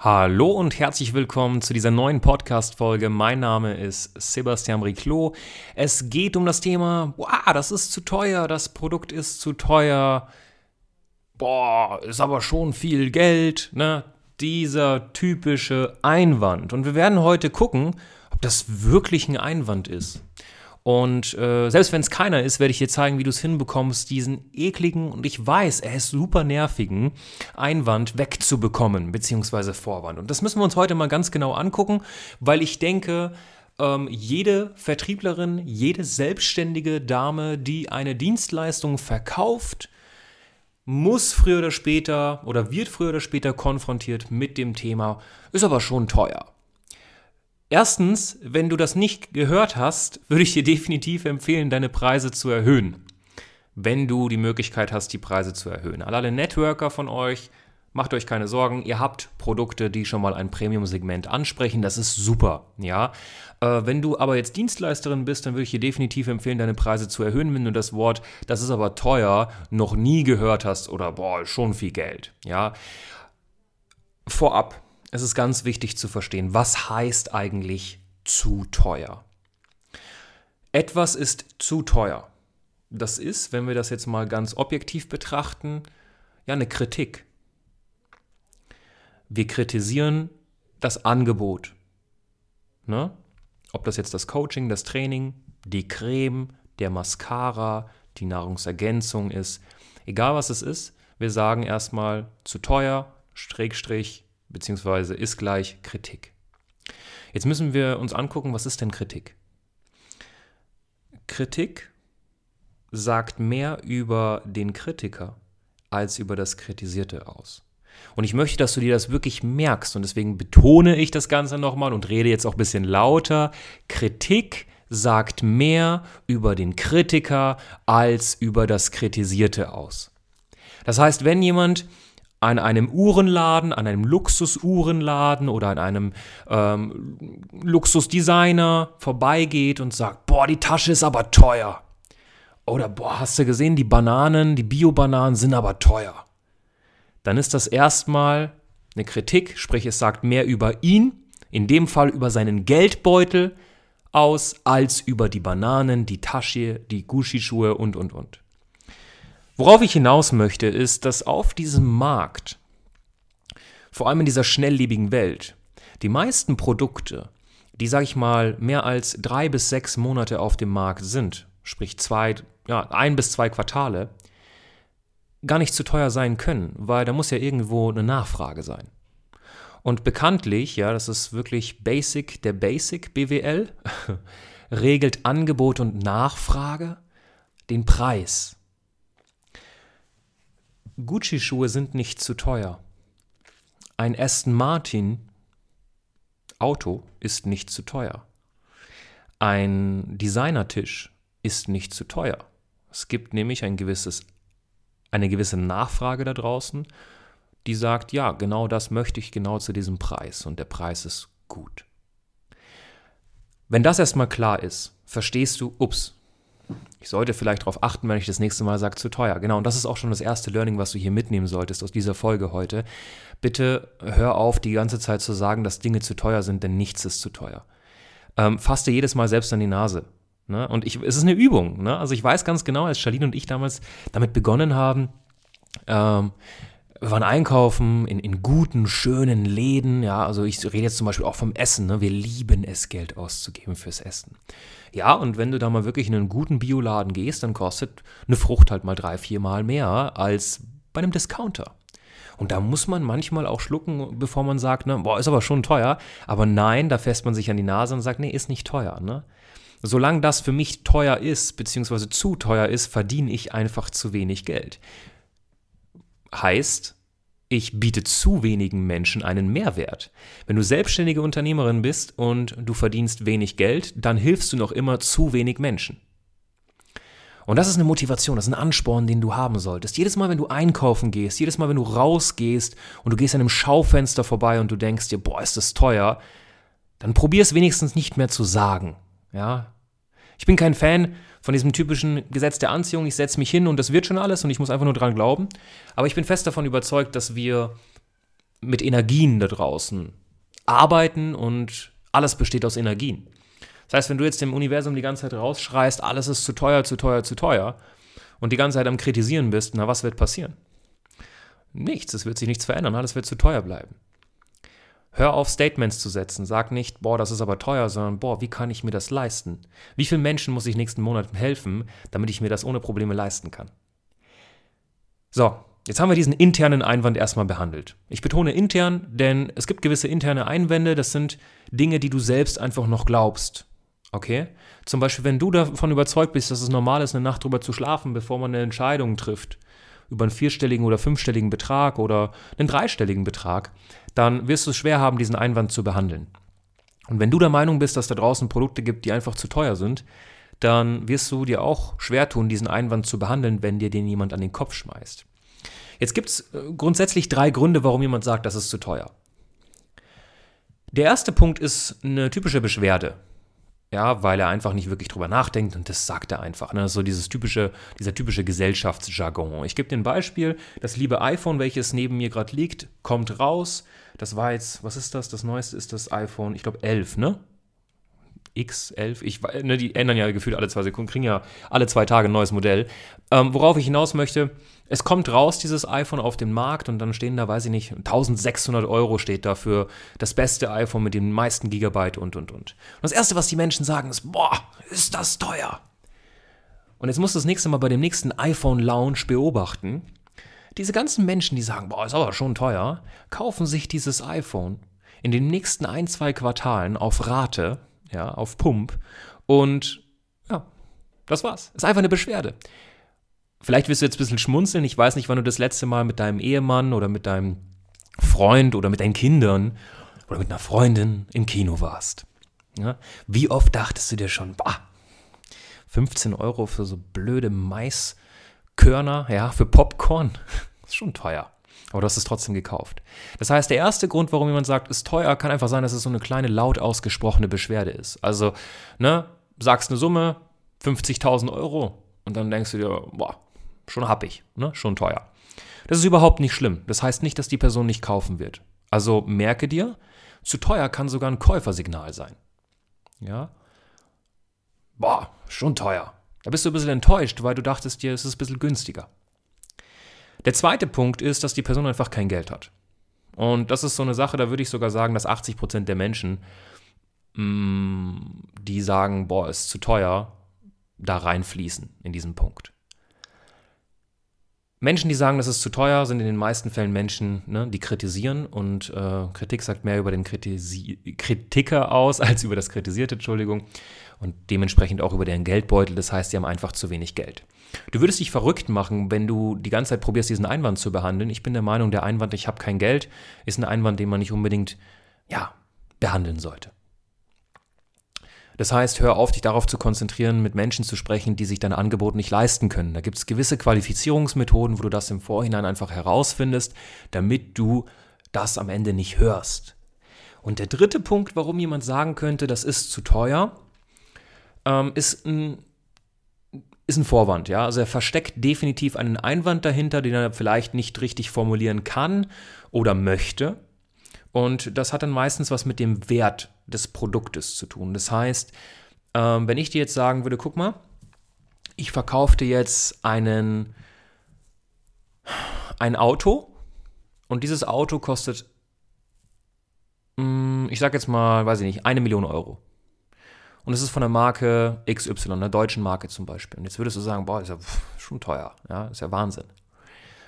Hallo und herzlich willkommen zu dieser neuen Podcast-Folge. Mein Name ist Sebastian Riclo. Es geht um das Thema, boah, das ist zu teuer, das Produkt ist zu teuer. Boah, ist aber schon viel Geld, ne? Dieser typische Einwand. Und wir werden heute gucken, ob das wirklich ein Einwand ist. Und äh, selbst wenn es keiner ist, werde ich dir zeigen, wie du es hinbekommst, diesen ekligen und ich weiß, er ist super nervigen Einwand wegzubekommen, beziehungsweise Vorwand. Und das müssen wir uns heute mal ganz genau angucken, weil ich denke, ähm, jede Vertrieblerin, jede selbstständige Dame, die eine Dienstleistung verkauft, muss früher oder später oder wird früher oder später konfrontiert mit dem Thema, ist aber schon teuer. Erstens, wenn du das nicht gehört hast, würde ich dir definitiv empfehlen, deine Preise zu erhöhen. Wenn du die Möglichkeit hast, die Preise zu erhöhen. Alle Networker von euch, macht euch keine Sorgen, ihr habt Produkte, die schon mal ein Premium-Segment ansprechen, das ist super, ja. Äh, wenn du aber jetzt Dienstleisterin bist, dann würde ich dir definitiv empfehlen, deine Preise zu erhöhen, wenn du das Wort, das ist aber teuer, noch nie gehört hast oder boah, schon viel Geld, ja. Vorab, es ist ganz wichtig zu verstehen, was heißt eigentlich zu teuer? Etwas ist zu teuer. Das ist, wenn wir das jetzt mal ganz objektiv betrachten, ja eine Kritik. Wir kritisieren das Angebot. Ne? Ob das jetzt das Coaching, das Training, die Creme, der Mascara, die Nahrungsergänzung ist, egal was es ist, wir sagen erstmal zu teuer, Schrägstrich, beziehungsweise ist gleich Kritik. Jetzt müssen wir uns angucken, was ist denn Kritik? Kritik sagt mehr über den Kritiker als über das Kritisierte aus. Und ich möchte, dass du dir das wirklich merkst und deswegen betone ich das Ganze nochmal und rede jetzt auch ein bisschen lauter. Kritik sagt mehr über den Kritiker als über das Kritisierte aus. Das heißt, wenn jemand an einem Uhrenladen, an einem Luxusuhrenladen oder an einem ähm, Luxusdesigner vorbeigeht und sagt, boah, die Tasche ist aber teuer. Oder boah, hast du gesehen, die Bananen, die Bio-Bananen sind aber teuer. Dann ist das erstmal eine Kritik, sprich es sagt mehr über ihn, in dem Fall über seinen Geldbeutel aus, als über die Bananen, die Tasche, die Gucci-Schuhe und, und, und. Worauf ich hinaus möchte, ist, dass auf diesem Markt, vor allem in dieser schnelllebigen Welt, die meisten Produkte, die, sag ich mal, mehr als drei bis sechs Monate auf dem Markt sind, sprich zwei, ja, ein bis zwei Quartale, gar nicht zu teuer sein können, weil da muss ja irgendwo eine Nachfrage sein. Und bekanntlich, ja, das ist wirklich Basic, der Basic BWL, regelt Angebot und Nachfrage den Preis. Gucci-Schuhe sind nicht zu teuer. Ein Aston Martin Auto ist nicht zu teuer. Ein Designertisch ist nicht zu teuer. Es gibt nämlich ein gewisses, eine gewisse Nachfrage da draußen, die sagt, ja, genau das möchte ich genau zu diesem Preis und der Preis ist gut. Wenn das erstmal klar ist, verstehst du, ups, ich sollte vielleicht darauf achten, wenn ich das nächste Mal sage, zu teuer. Genau, und das ist auch schon das erste Learning, was du hier mitnehmen solltest aus dieser Folge heute. Bitte hör auf, die ganze Zeit zu sagen, dass Dinge zu teuer sind, denn nichts ist zu teuer. Ähm, fass dir jedes Mal selbst an die Nase. Ne? Und ich, es ist eine Übung. Ne? Also ich weiß ganz genau, als Charlene und ich damals damit begonnen haben, ähm, wir waren einkaufen in, in guten, schönen Läden. Ja, also ich rede jetzt zum Beispiel auch vom Essen. Ne? Wir lieben es, Geld auszugeben fürs Essen. Ja, und wenn du da mal wirklich in einen guten Bioladen gehst, dann kostet eine Frucht halt mal drei, vier Mal mehr als bei einem Discounter. Und da muss man manchmal auch schlucken, bevor man sagt, ne, boah, ist aber schon teuer. Aber nein, da fässt man sich an die Nase und sagt, nee, ist nicht teuer. Ne? Solange das für mich teuer ist, beziehungsweise zu teuer ist, verdiene ich einfach zu wenig Geld. Heißt, ich biete zu wenigen Menschen einen Mehrwert. Wenn du selbstständige Unternehmerin bist und du verdienst wenig Geld, dann hilfst du noch immer zu wenig Menschen. Und das ist eine Motivation, das ist ein Ansporn, den du haben solltest. Jedes Mal, wenn du einkaufen gehst, jedes Mal, wenn du rausgehst und du gehst an einem Schaufenster vorbei und du denkst dir, boah, ist das teuer, dann probier es wenigstens nicht mehr zu sagen. Ja? Ich bin kein Fan von diesem typischen Gesetz der Anziehung, ich setze mich hin und das wird schon alles und ich muss einfach nur dran glauben. Aber ich bin fest davon überzeugt, dass wir mit Energien da draußen arbeiten und alles besteht aus Energien. Das heißt, wenn du jetzt dem Universum die ganze Zeit rausschreist, alles ist zu teuer, zu teuer, zu teuer und die ganze Zeit am Kritisieren bist, na, was wird passieren? Nichts, es wird sich nichts verändern, alles wird zu teuer bleiben. Hör auf, Statements zu setzen. Sag nicht, boah, das ist aber teuer, sondern, boah, wie kann ich mir das leisten? Wie vielen Menschen muss ich nächsten Monat helfen, damit ich mir das ohne Probleme leisten kann? So, jetzt haben wir diesen internen Einwand erstmal behandelt. Ich betone intern, denn es gibt gewisse interne Einwände, das sind Dinge, die du selbst einfach noch glaubst. Okay? Zum Beispiel, wenn du davon überzeugt bist, dass es normal ist, eine Nacht drüber zu schlafen, bevor man eine Entscheidung trifft, über einen vierstelligen oder fünfstelligen Betrag oder einen dreistelligen Betrag, dann wirst du es schwer haben, diesen Einwand zu behandeln. Und wenn du der Meinung bist, dass da draußen Produkte gibt, die einfach zu teuer sind, dann wirst du dir auch schwer tun, diesen Einwand zu behandeln, wenn dir den jemand an den Kopf schmeißt. Jetzt gibt es äh, grundsätzlich drei Gründe, warum jemand sagt, das ist zu teuer. Der erste Punkt ist eine typische Beschwerde. Ja, weil er einfach nicht wirklich drüber nachdenkt und das sagt er einfach. Ne? So dieses typische, dieser typische Gesellschaftsjargon. Ich gebe dir ein Beispiel. Das liebe iPhone, welches neben mir gerade liegt, kommt raus. Das war jetzt, was ist das? Das neueste ist das iPhone, ich glaube 11, ne? X11, ich, ne, die ändern ja gefühlt alle zwei Sekunden, kriegen ja alle zwei Tage ein neues Modell. Ähm, worauf ich hinaus möchte, es kommt raus, dieses iPhone auf den Markt und dann stehen da, weiß ich nicht, 1600 Euro steht da für das beste iPhone mit den meisten Gigabyte und, und, und. Und das Erste, was die Menschen sagen, ist, boah, ist das teuer. Und jetzt musst du das nächste Mal bei dem nächsten iPhone-Lounge beobachten. Diese ganzen Menschen, die sagen, boah, ist aber schon teuer, kaufen sich dieses iPhone in den nächsten ein, zwei Quartalen auf Rate ja, auf Pump. Und ja, das war's. Ist einfach eine Beschwerde. Vielleicht wirst du jetzt ein bisschen schmunzeln. Ich weiß nicht, wann du das letzte Mal mit deinem Ehemann oder mit deinem Freund oder mit deinen Kindern oder mit einer Freundin im Kino warst. Ja? Wie oft dachtest du dir schon, bah, 15 Euro für so blöde Maiskörner, ja, für Popcorn, ist schon teuer. Aber du hast es trotzdem gekauft. Das heißt, der erste Grund, warum jemand sagt, ist teuer, kann einfach sein, dass es so eine kleine laut ausgesprochene Beschwerde ist. Also, ne, sagst eine Summe, 50.000 Euro, und dann denkst du dir, boah, schon hab ich, ne, schon teuer. Das ist überhaupt nicht schlimm. Das heißt nicht, dass die Person nicht kaufen wird. Also merke dir, zu teuer kann sogar ein Käufersignal sein. Ja? Boah, schon teuer. Da bist du ein bisschen enttäuscht, weil du dachtest dir, es ist ein bisschen günstiger. Der zweite Punkt ist, dass die Person einfach kein Geld hat. Und das ist so eine Sache, da würde ich sogar sagen, dass 80 Prozent der Menschen, mm, die sagen, boah, ist zu teuer, da reinfließen in diesen Punkt. Menschen, die sagen, das ist zu teuer, sind in den meisten Fällen Menschen, ne, die kritisieren und äh, Kritik sagt mehr über den Kritisi Kritiker aus als über das Kritisierte, Entschuldigung, und dementsprechend auch über deren Geldbeutel. Das heißt, sie haben einfach zu wenig Geld. Du würdest dich verrückt machen, wenn du die ganze Zeit probierst, diesen Einwand zu behandeln. Ich bin der Meinung, der Einwand, ich habe kein Geld, ist ein Einwand, den man nicht unbedingt, ja, behandeln sollte. Das heißt, hör auf, dich darauf zu konzentrieren, mit Menschen zu sprechen, die sich dein Angebot nicht leisten können. Da gibt es gewisse Qualifizierungsmethoden, wo du das im Vorhinein einfach herausfindest, damit du das am Ende nicht hörst. Und der dritte Punkt, warum jemand sagen könnte, das ist zu teuer, ähm, ist, ein, ist ein Vorwand. Ja? Also er versteckt definitiv einen Einwand dahinter, den er vielleicht nicht richtig formulieren kann oder möchte. Und das hat dann meistens was mit dem Wert des Produktes zu tun. Das heißt, ähm, wenn ich dir jetzt sagen würde, guck mal, ich verkaufe dir jetzt einen, ein Auto und dieses Auto kostet, mh, mm, ich sag jetzt mal, weiß ich nicht, eine Million Euro. Und es ist von der Marke XY, einer deutschen Marke zum Beispiel. Und jetzt würdest du sagen, boah, ist ja schon teuer, ja, ist ja Wahnsinn.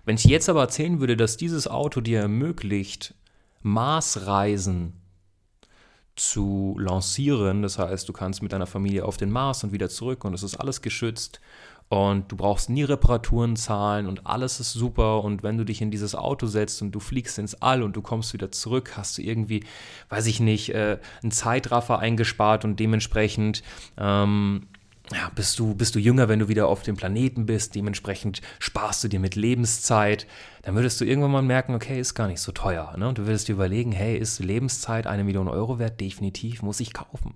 Wenn ich jetzt aber erzählen würde, dass dieses Auto dir ermöglicht, Marsreisen zu lancieren. Das heißt, du kannst mit deiner Familie auf den Mars und wieder zurück und es ist alles geschützt und du brauchst nie Reparaturen zahlen und alles ist super und wenn du dich in dieses Auto setzt und du fliegst ins All und du kommst wieder zurück, hast du irgendwie, weiß ich nicht, äh, einen Zeitraffer eingespart und dementsprechend ähm, ja, bist, du, bist du jünger, wenn du wieder auf dem Planeten bist, dementsprechend sparst du dir mit Lebenszeit, dann würdest du irgendwann mal merken, okay, ist gar nicht so teuer. Ne? Und du würdest dir überlegen, hey, ist Lebenszeit eine Million Euro wert? Definitiv, muss ich kaufen.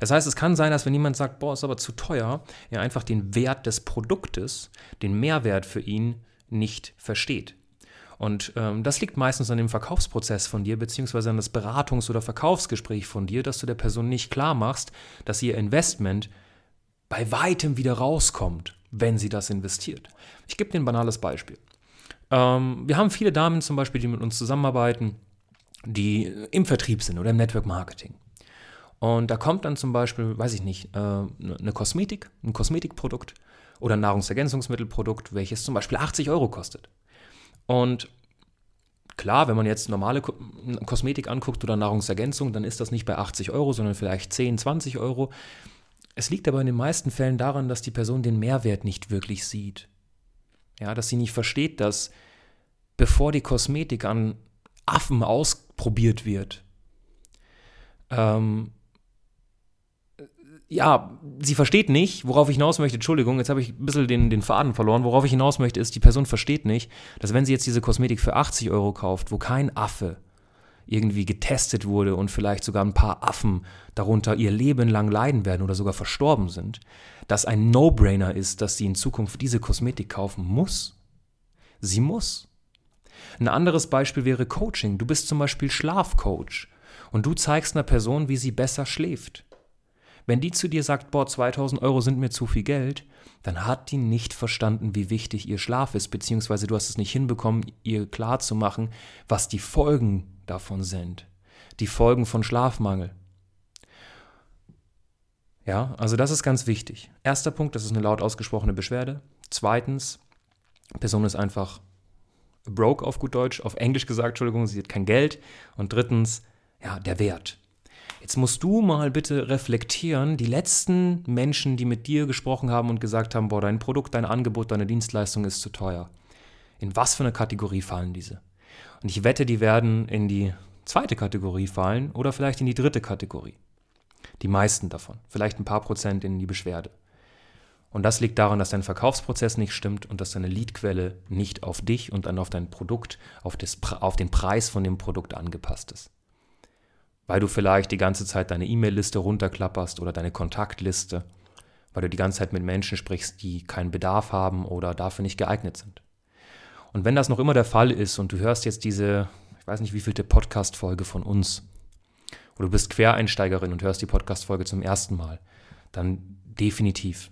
Das heißt, es kann sein, dass wenn jemand sagt, boah, ist aber zu teuer, er einfach den Wert des Produktes, den Mehrwert für ihn nicht versteht. Und ähm, das liegt meistens an dem Verkaufsprozess von dir, beziehungsweise an das Beratungs- oder Verkaufsgespräch von dir, dass du der Person nicht klar machst, dass ihr Investment bei weitem wieder rauskommt, wenn sie das investiert. Ich gebe dir ein banales Beispiel. Ähm, wir haben viele Damen zum Beispiel, die mit uns zusammenarbeiten, die im Vertrieb sind oder im Network Marketing. Und da kommt dann zum Beispiel, weiß ich nicht, äh, eine Kosmetik, ein Kosmetikprodukt oder ein Nahrungsergänzungsmittelprodukt, welches zum Beispiel 80 Euro kostet. Und klar, wenn man jetzt normale Kosmetik anguckt oder Nahrungsergänzung, dann ist das nicht bei 80 Euro, sondern vielleicht 10, 20 Euro. Es liegt aber in den meisten Fällen daran, dass die Person den Mehrwert nicht wirklich sieht. Ja, dass sie nicht versteht, dass bevor die Kosmetik an Affen ausprobiert wird, ähm, ja, sie versteht nicht, worauf ich hinaus möchte, Entschuldigung, jetzt habe ich ein bisschen den, den Faden verloren, worauf ich hinaus möchte, ist, die Person versteht nicht, dass wenn sie jetzt diese Kosmetik für 80 Euro kauft, wo kein Affe irgendwie getestet wurde und vielleicht sogar ein paar Affen darunter ihr Leben lang leiden werden oder sogar verstorben sind, dass ein No-Brainer ist, dass sie in Zukunft diese Kosmetik kaufen muss. Sie muss. Ein anderes Beispiel wäre Coaching. Du bist zum Beispiel Schlafcoach und du zeigst einer Person, wie sie besser schläft. Wenn die zu dir sagt, boah, 2000 Euro sind mir zu viel Geld, dann hat die nicht verstanden, wie wichtig ihr Schlaf ist, beziehungsweise du hast es nicht hinbekommen, ihr klarzumachen, was die Folgen davon sind. Die Folgen von Schlafmangel. Ja, also das ist ganz wichtig. Erster Punkt, das ist eine laut ausgesprochene Beschwerde. Zweitens, Person ist einfach broke auf gut Deutsch, auf Englisch gesagt, Entschuldigung, sie hat kein Geld. Und drittens, ja, der Wert. Jetzt musst du mal bitte reflektieren, die letzten Menschen, die mit dir gesprochen haben und gesagt haben, boah, dein Produkt, dein Angebot, deine Dienstleistung ist zu teuer. In was für eine Kategorie fallen diese? Und ich wette, die werden in die zweite Kategorie fallen oder vielleicht in die dritte Kategorie. Die meisten davon. Vielleicht ein paar Prozent in die Beschwerde. Und das liegt daran, dass dein Verkaufsprozess nicht stimmt und dass deine Leadquelle nicht auf dich und dann auf dein Produkt, auf, das, auf den Preis von dem Produkt angepasst ist weil du vielleicht die ganze Zeit deine E-Mail-Liste runterklapperst oder deine Kontaktliste, weil du die ganze Zeit mit Menschen sprichst, die keinen Bedarf haben oder dafür nicht geeignet sind. Und wenn das noch immer der Fall ist und du hörst jetzt diese, ich weiß nicht wievielte Podcast-Folge von uns, oder du bist Quereinsteigerin und hörst die Podcast-Folge zum ersten Mal, dann definitiv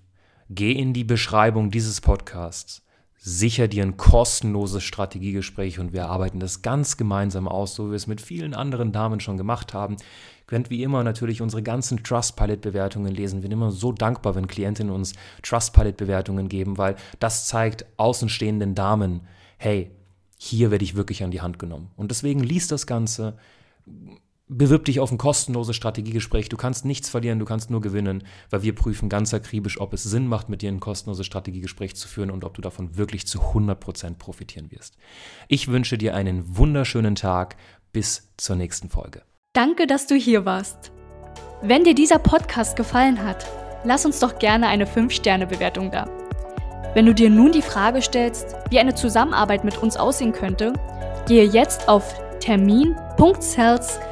geh in die Beschreibung dieses Podcasts sicher dir ein kostenloses Strategiegespräch und wir arbeiten das ganz gemeinsam aus, so wie wir es mit vielen anderen Damen schon gemacht haben. Ihr könnt wie immer natürlich unsere ganzen Trustpilot-Bewertungen lesen. Wir sind immer so dankbar, wenn Klientinnen uns Trustpilot-Bewertungen geben, weil das zeigt außenstehenden Damen, hey, hier werde ich wirklich an die Hand genommen. Und deswegen liest das Ganze, bewirb dich auf ein kostenloses Strategiegespräch. Du kannst nichts verlieren, du kannst nur gewinnen, weil wir prüfen ganz akribisch, ob es Sinn macht, mit dir ein kostenloses Strategiegespräch zu führen und ob du davon wirklich zu 100% profitieren wirst. Ich wünsche dir einen wunderschönen Tag. Bis zur nächsten Folge. Danke, dass du hier warst. Wenn dir dieser Podcast gefallen hat, lass uns doch gerne eine 5-Sterne-Bewertung da. Wenn du dir nun die Frage stellst, wie eine Zusammenarbeit mit uns aussehen könnte, gehe jetzt auf termin.cells.com